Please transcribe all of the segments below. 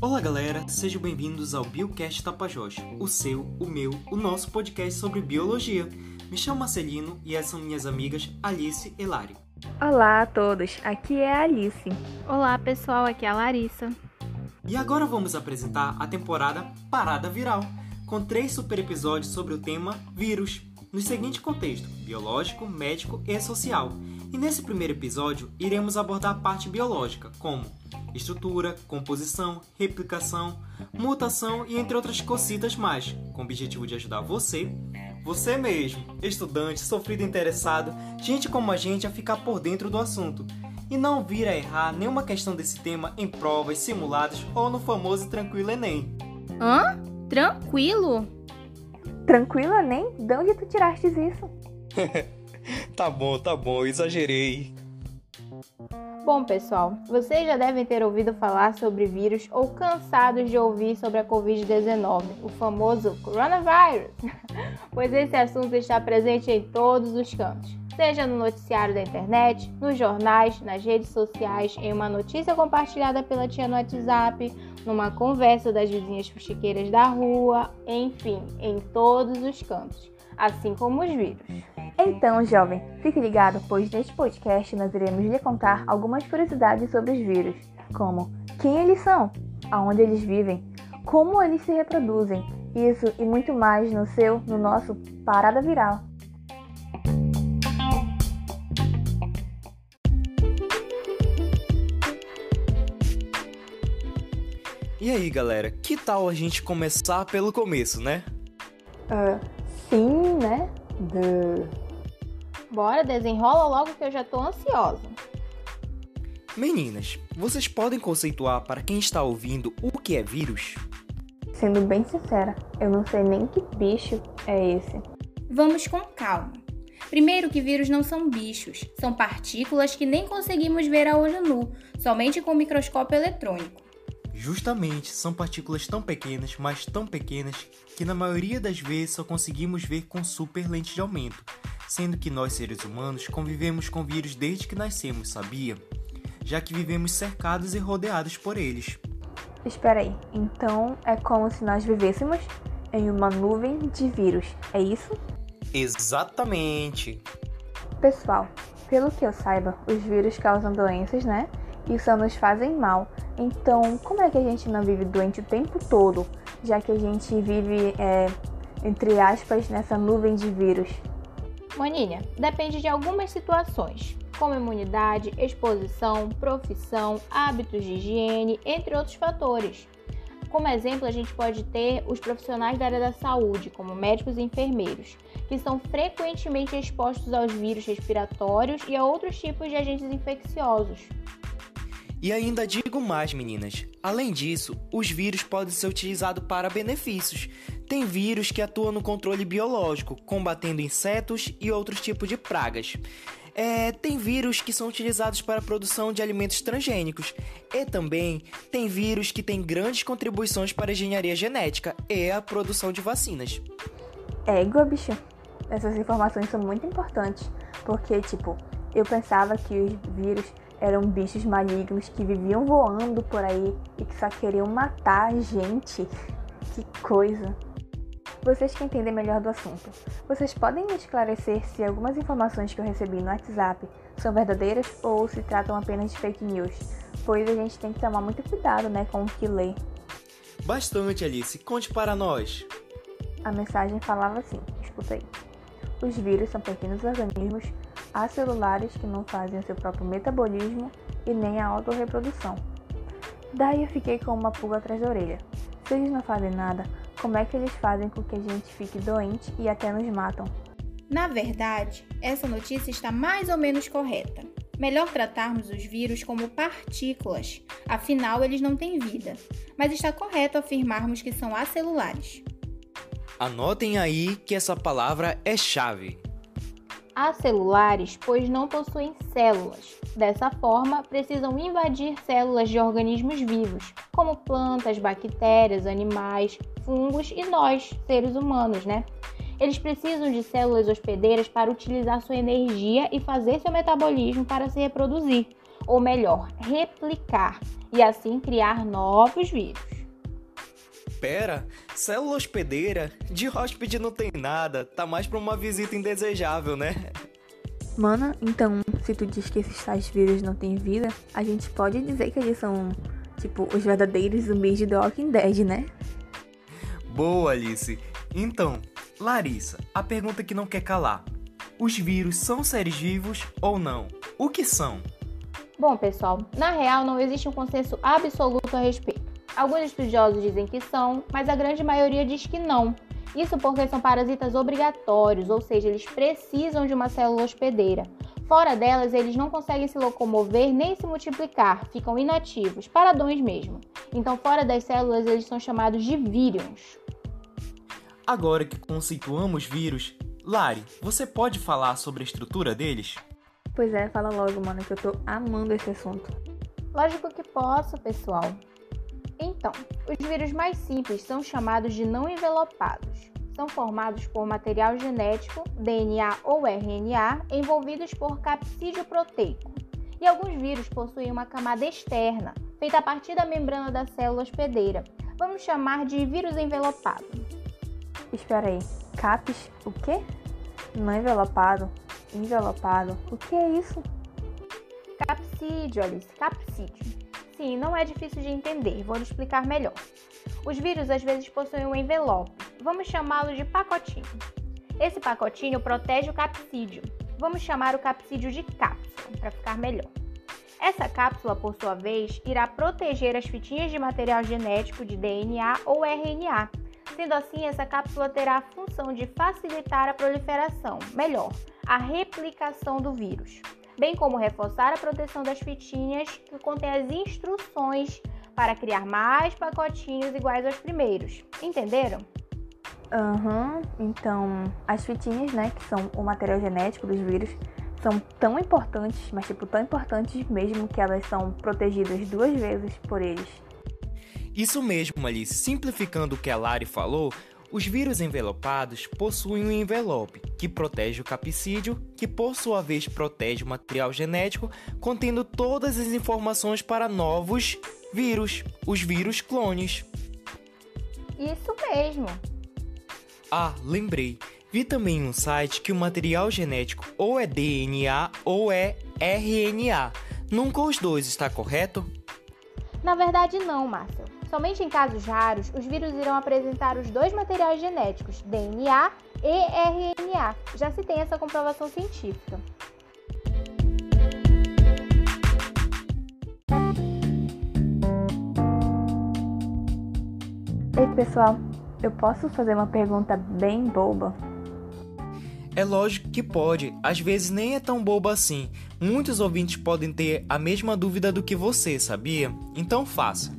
Olá galera, sejam bem-vindos ao Biocast Tapajós, o seu, o meu, o nosso podcast sobre biologia. Me chamo Marcelino e essas são minhas amigas Alice e Lari. Olá a todos, aqui é a Alice. Olá pessoal, aqui é a Larissa. E agora vamos apresentar a temporada Parada Viral, com três super episódios sobre o tema vírus, no seguinte contexto: biológico, médico e social. E nesse primeiro episódio, iremos abordar a parte biológica, como estrutura, composição, replicação, mutação e entre outras cositas mais, com o objetivo de ajudar você, você mesmo, estudante, sofrido interessado, gente como a gente a ficar por dentro do assunto e não vir a errar nenhuma questão desse tema em provas, simuladas ou no famoso Tranquilo Enem. Hã? Tranquilo? Tranquilo, Enem? De onde tu tiraste isso? tá bom, tá bom, exagerei. Bom, pessoal, vocês já devem ter ouvido falar sobre vírus ou cansados de ouvir sobre a Covid-19, o famoso coronavírus, pois esse assunto está presente em todos os cantos, seja no noticiário da internet, nos jornais, nas redes sociais, em uma notícia compartilhada pela tia no WhatsApp, numa conversa das vizinhas fuxiqueiras da rua, enfim, em todos os cantos, assim como os vírus. Então, jovem, fique ligado, pois neste podcast nós iremos lhe contar algumas curiosidades sobre os vírus, como quem eles são, aonde eles vivem, como eles se reproduzem, isso e muito mais no seu, no nosso Parada Viral. E aí, galera, que tal a gente começar pelo começo, né? Uh, né? The... Bora, desenrola logo que eu já tô ansiosa. Meninas, vocês podem conceituar para quem está ouvindo o que é vírus? Sendo bem sincera, eu não sei nem que bicho é esse. Vamos com calma. Primeiro que vírus não são bichos, são partículas que nem conseguimos ver a olho nu, somente com o microscópio eletrônico. Justamente, são partículas tão pequenas, mas tão pequenas, que na maioria das vezes só conseguimos ver com super lente de aumento, sendo que nós seres humanos convivemos com vírus desde que nascemos, sabia? Já que vivemos cercados e rodeados por eles. Espera aí, então é como se nós vivêssemos em uma nuvem de vírus, é isso? Exatamente. Pessoal, pelo que eu saiba, os vírus causam doenças, né? E só nos fazem mal. Então, como é que a gente não vive doente o tempo todo, já que a gente vive, é, entre aspas, nessa nuvem de vírus? Maninha, depende de algumas situações, como imunidade, exposição, profissão, hábitos de higiene, entre outros fatores. Como exemplo, a gente pode ter os profissionais da área da saúde, como médicos e enfermeiros, que são frequentemente expostos aos vírus respiratórios e a outros tipos de agentes infecciosos. E ainda digo mais, meninas. Além disso, os vírus podem ser utilizados para benefícios. Tem vírus que atuam no controle biológico, combatendo insetos e outros tipos de pragas. É, tem vírus que são utilizados para a produção de alimentos transgênicos. E também tem vírus que têm grandes contribuições para a engenharia genética e a produção de vacinas. Égua, bicho. Essas informações são muito importantes, porque, tipo, eu pensava que os vírus eram bichos malignos que viviam voando por aí e que só queriam matar a gente. Que coisa! Vocês que entendem melhor do assunto, vocês podem me esclarecer se algumas informações que eu recebi no WhatsApp são verdadeiras ou se tratam apenas de fake news? Pois a gente tem que tomar muito cuidado, né, com o que lê. Bastante, Alice. Conte para nós. A mensagem falava assim: escuta aí. Os vírus são pequenos organismos acelulares que não fazem o seu próprio metabolismo e nem a autorreprodução. Daí eu fiquei com uma pulga atrás da orelha. Se eles não fazem nada, como é que eles fazem com que a gente fique doente e até nos matam? Na verdade, essa notícia está mais ou menos correta. Melhor tratarmos os vírus como partículas, afinal eles não têm vida. Mas está correto afirmarmos que são acelulares. Anotem aí que essa palavra é chave acelulares, pois não possuem células. Dessa forma, precisam invadir células de organismos vivos, como plantas, bactérias, animais, fungos e nós, seres humanos, né? Eles precisam de células hospedeiras para utilizar sua energia e fazer seu metabolismo para se reproduzir. ou melhor, replicar, e assim criar novos vírus. Pera, célula hospedeira? De hóspede não tem nada, tá mais pra uma visita indesejável, né? Mana, então, se tu diz que esses tais vírus não têm vida, a gente pode dizer que eles são, tipo, os verdadeiros zumbis de The Walking Dead, né? Boa, Alice. Então, Larissa, a pergunta que não quer calar. Os vírus são seres vivos ou não? O que são? Bom, pessoal, na real não existe um consenso absoluto a respeito. Alguns estudiosos dizem que são, mas a grande maioria diz que não. Isso porque são parasitas obrigatórios, ou seja, eles precisam de uma célula hospedeira. Fora delas, eles não conseguem se locomover nem se multiplicar, ficam inativos, paradões mesmo. Então, fora das células, eles são chamados de vírions. Agora que conceituamos vírus, Lari, você pode falar sobre a estrutura deles? Pois é, fala logo, mano, que eu tô amando esse assunto. Lógico que posso, pessoal. Então, os vírus mais simples são chamados de não envelopados. São formados por material genético, DNA ou RNA, envolvidos por capsídeo proteico. E alguns vírus possuem uma camada externa, feita a partir da membrana da célula hospedeira. Vamos chamar de vírus envelopado. Espera aí, CAPS, o quê? Não envelopado? Envelopado? O que é isso? Capsídeo, Alice, capsídeo. Sim, não é difícil de entender, vou lhe explicar melhor. Os vírus às vezes possuem um envelope, vamos chamá-lo de pacotinho. Esse pacotinho protege o capsídeo, vamos chamar o capsídeo de cápsula, para ficar melhor. Essa cápsula, por sua vez, irá proteger as fitinhas de material genético de DNA ou RNA. Sendo assim, essa cápsula terá a função de facilitar a proliferação, melhor, a replicação do vírus bem como reforçar a proteção das fitinhas que contém as instruções para criar mais pacotinhos iguais aos primeiros. Entenderam? Aham, uhum. então as fitinhas, né, que são o material genético dos vírus, são tão importantes, mas tipo tão importantes mesmo que elas são protegidas duas vezes por eles. Isso mesmo, Alice. Simplificando o que a Lari falou, os vírus envelopados possuem um envelope que protege o capsídeo, que por sua vez protege o material genético, contendo todas as informações para novos vírus, os vírus clones. Isso mesmo. Ah, lembrei. Vi também um site que o material genético ou é DNA ou é RNA. Nunca os dois, está correto? Na verdade, não, Márcio. Somente em casos raros, os vírus irão apresentar os dois materiais genéticos, DNA e RNA. Já se tem essa comprovação científica. Ei, pessoal, eu posso fazer uma pergunta bem boba? É lógico que pode, às vezes nem é tão boba assim. Muitos ouvintes podem ter a mesma dúvida do que você, sabia? Então faça.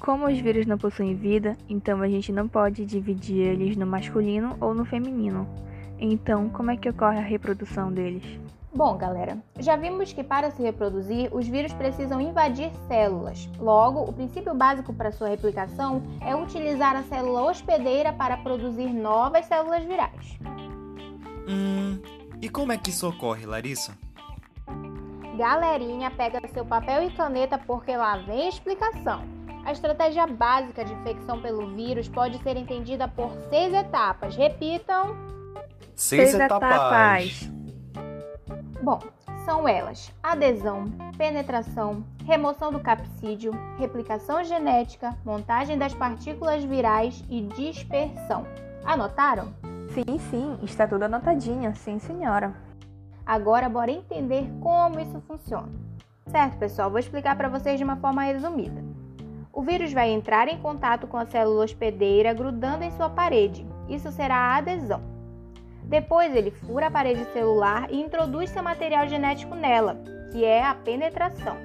Como os vírus não possuem vida, então a gente não pode dividir eles no masculino ou no feminino. Então, como é que ocorre a reprodução deles? Bom, galera, já vimos que para se reproduzir, os vírus precisam invadir células. Logo, o princípio básico para sua replicação é utilizar a célula hospedeira para produzir novas células virais. Hum, e como é que isso ocorre, Larissa? Galerinha, pega seu papel e caneta porque lá vem a explicação. A estratégia básica de infecção pelo vírus pode ser entendida por seis etapas. Repitam. Seis, seis etapas. etapas. Bom, são elas: adesão, penetração, remoção do capsídeo, replicação genética, montagem das partículas virais e dispersão. Anotaram? Sim, sim, está tudo anotadinho, sim, senhora. Agora bora entender como isso funciona. Certo, pessoal, vou explicar para vocês de uma forma resumida. O vírus vai entrar em contato com a célula hospedeira grudando em sua parede. Isso será a adesão. Depois, ele fura a parede celular e introduz seu material genético nela, que é a penetração.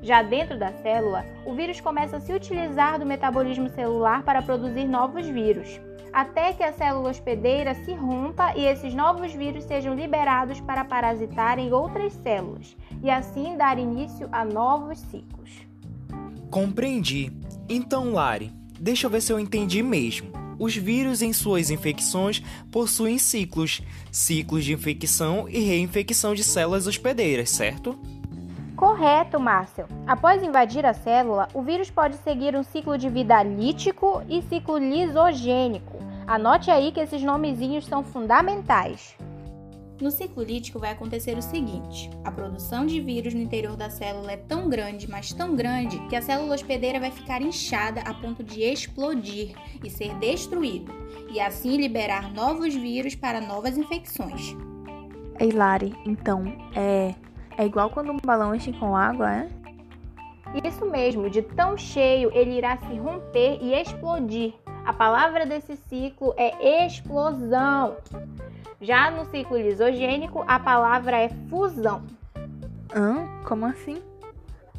Já dentro da célula, o vírus começa a se utilizar do metabolismo celular para produzir novos vírus, até que a célula hospedeira se rompa e esses novos vírus sejam liberados para parasitar em outras células e assim dar início a novos ciclos. Compreendi. Então, Lari, deixa eu ver se eu entendi mesmo. Os vírus em suas infecções possuem ciclos, ciclos de infecção e reinfecção de células hospedeiras, certo? Correto, Márcio. Após invadir a célula, o vírus pode seguir um ciclo de vida lítico e ciclo lisogênico. Anote aí que esses nomezinhos são fundamentais. No ciclo lítico vai acontecer o seguinte: a produção de vírus no interior da célula é tão grande, mas tão grande, que a célula hospedeira vai ficar inchada a ponto de explodir e ser destruído, e assim liberar novos vírus para novas infecções. Ei, Lari, então, é. É igual quando um balão enche com água, é? Isso mesmo, de tão cheio ele irá se romper e explodir. A palavra desse ciclo é explosão. Já no ciclo lisogênico, a palavra é fusão. Hã? Como assim?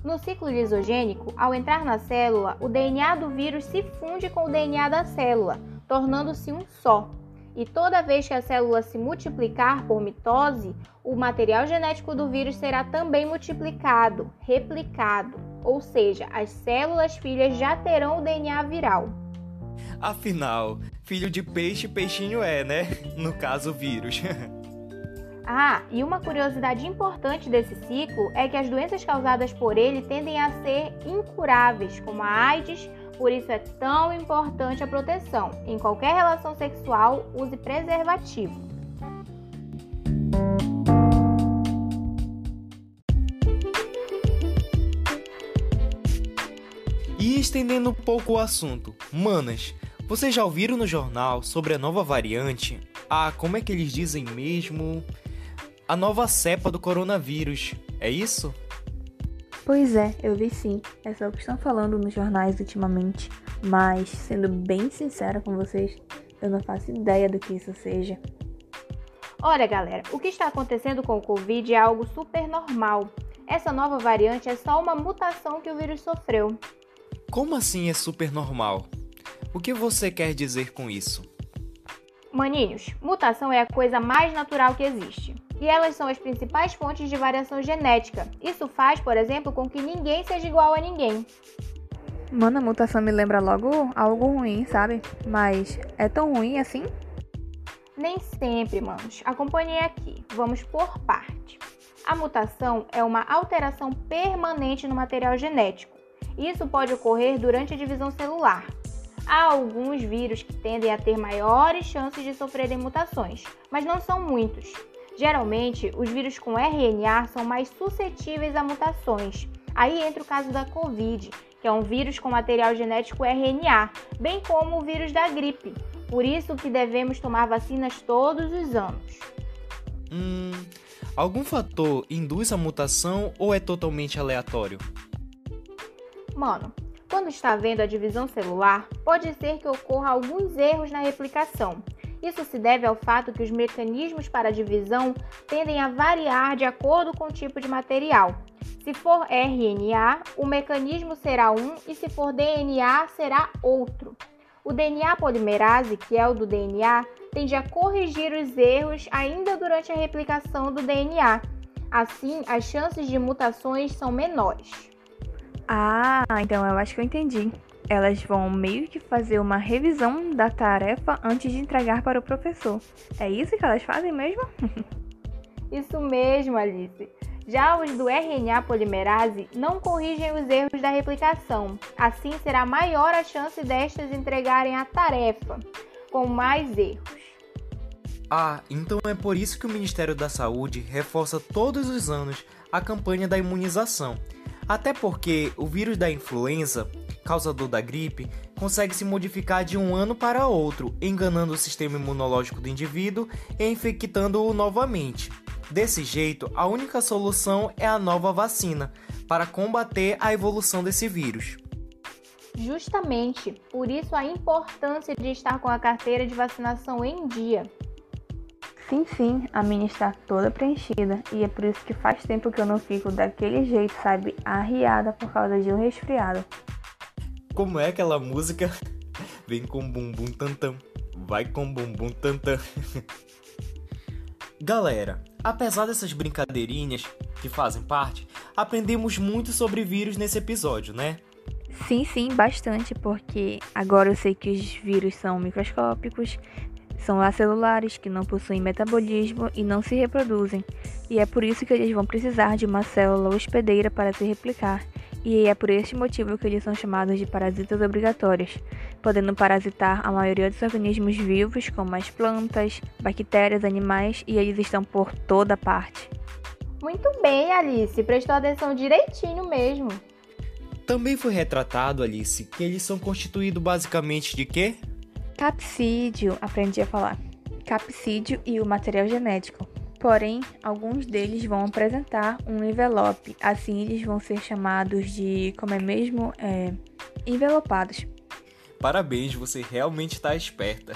No ciclo lisogênico, ao entrar na célula, o DNA do vírus se funde com o DNA da célula, tornando-se um só. E toda vez que a célula se multiplicar por mitose, o material genético do vírus será também multiplicado, replicado, ou seja, as células filhas já terão o DNA viral. Afinal, filho de peixe, peixinho é, né? No caso, vírus. ah, e uma curiosidade importante desse ciclo é que as doenças causadas por ele tendem a ser incuráveis, como a AIDS, por isso é tão importante a proteção. Em qualquer relação sexual, use preservativo. Estendendo um pouco o assunto, manas, vocês já ouviram no jornal sobre a nova variante? Ah, como é que eles dizem mesmo? A nova cepa do coronavírus, é isso? Pois é, eu vi sim. É só o que estão falando nos jornais ultimamente. Mas, sendo bem sincera com vocês, eu não faço ideia do que isso seja. Olha, galera, o que está acontecendo com o Covid é algo super normal. Essa nova variante é só uma mutação que o vírus sofreu. Como assim é super normal? O que você quer dizer com isso? Maninhos, mutação é a coisa mais natural que existe. E elas são as principais fontes de variação genética. Isso faz, por exemplo, com que ninguém seja igual a ninguém. Mano, a mutação me lembra logo algo ruim, sabe? Mas é tão ruim assim? Nem sempre, manos. Acompanhe aqui. Vamos por parte. A mutação é uma alteração permanente no material genético. Isso pode ocorrer durante a divisão celular, Há alguns vírus que tendem a ter maiores chances de sofrerem mutações, mas não são muitos. Geralmente, os vírus com RNA são mais suscetíveis a mutações. Aí entra o caso da Covid, que é um vírus com material genético RNA, bem como o vírus da gripe. Por isso que devemos tomar vacinas todos os anos. Hum, algum fator induz a mutação ou é totalmente aleatório? Mano, quando está havendo a divisão celular, pode ser que ocorra alguns erros na replicação. Isso se deve ao fato que os mecanismos para divisão tendem a variar de acordo com o tipo de material. Se for RNA, o mecanismo será um e se for DNA, será outro. O DNA polimerase, que é o do DNA, tende a corrigir os erros ainda durante a replicação do DNA. Assim, as chances de mutações são menores. Ah, então eu acho que eu entendi. Elas vão meio que fazer uma revisão da tarefa antes de entregar para o professor. É isso que elas fazem mesmo? isso mesmo, Alice. Já os do RNA polimerase não corrigem os erros da replicação. Assim será maior a chance destas entregarem a tarefa, com mais erros. Ah, então é por isso que o Ministério da Saúde reforça todos os anos a campanha da imunização até porque o vírus da influenza, causador da gripe, consegue se modificar de um ano para outro, enganando o sistema imunológico do indivíduo e infectando-o novamente. Desse jeito, a única solução é a nova vacina para combater a evolução desse vírus. Justamente por isso a importância de estar com a carteira de vacinação em dia. Sim, sim, a minha está toda preenchida e é por isso que faz tempo que eu não fico daquele jeito, sabe, arriada por causa de um resfriado. Como é aquela música? Vem com bumbum tantam, vai com bumbum tantam. Galera, apesar dessas brincadeirinhas que fazem parte, aprendemos muito sobre vírus nesse episódio, né? Sim, sim, bastante, porque agora eu sei que os vírus são microscópicos, São acelulares que não possuem metabolismo e não se reproduzem, e é por isso que eles vão precisar de uma célula hospedeira para se replicar, e é por este motivo que eles são chamados de parasitas obrigatórios, podendo parasitar a maioria dos organismos vivos, como as plantas, bactérias, animais, e eles estão por toda parte. Muito bem, Alice, prestou atenção direitinho mesmo. Também foi retratado, Alice, que eles são constituídos basicamente de quê? Capsídio, aprendi a falar. Capsídio e o material genético. Porém, alguns deles vão apresentar um envelope, assim eles vão ser chamados de, como é mesmo, é, envelopados. Parabéns, você realmente está esperta.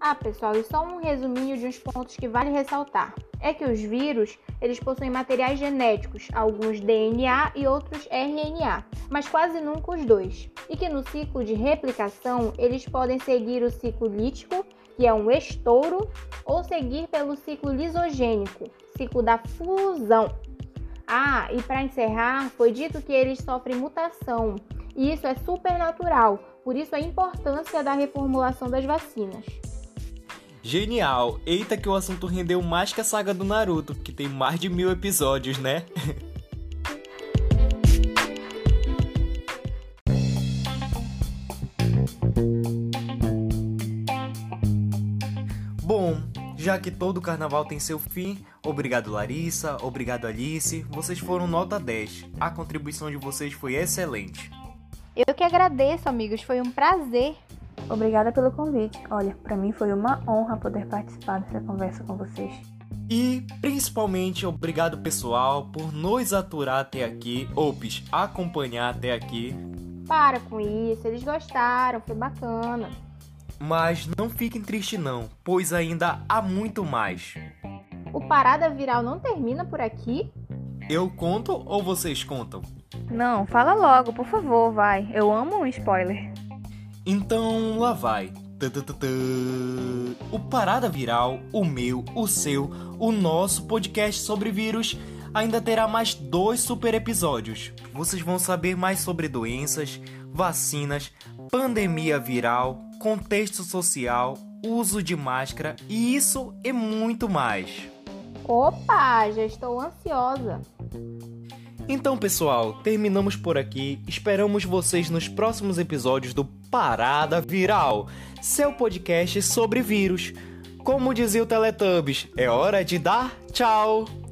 Ah, pessoal, e só um resuminho de uns pontos que vale ressaltar. É que os vírus, eles possuem materiais genéticos, alguns DNA e outros RNA, mas quase nunca os dois. E que no ciclo de replicação, eles podem seguir o ciclo lítico que é um estouro, ou seguir pelo ciclo lisogênico, ciclo da fusão. Ah, e para encerrar, foi dito que eles sofrem mutação, e isso é supernatural, por isso a importância da reformulação das vacinas. Genial! Eita que o assunto rendeu mais que a saga do Naruto, que tem mais de mil episódios, né? Bom, já que todo carnaval tem seu fim, obrigado Larissa, obrigado Alice, vocês foram nota 10. A contribuição de vocês foi excelente. Eu que agradeço, amigos, foi um prazer. Obrigada pelo convite. Olha, para mim foi uma honra poder participar dessa conversa com vocês. E principalmente obrigado pessoal por nos aturar até aqui, ops, acompanhar até aqui. Para com isso, eles gostaram, foi bacana. Mas não fiquem tristes não, pois ainda há muito mais. O Parada Viral não termina por aqui? Eu conto ou vocês contam? Não, fala logo, por favor, vai. Eu amo um spoiler. Então lá vai. O Parada Viral, o meu, o seu, o nosso podcast sobre vírus ainda terá mais dois super episódios. Vocês vão saber mais sobre doenças, vacinas, pandemia viral, contexto social, uso de máscara e isso e muito mais. Opa, já estou ansiosa. Então, pessoal, terminamos por aqui. Esperamos vocês nos próximos episódios do Parada Viral, seu podcast sobre vírus. Como dizia o Teletubbies, é hora de dar tchau!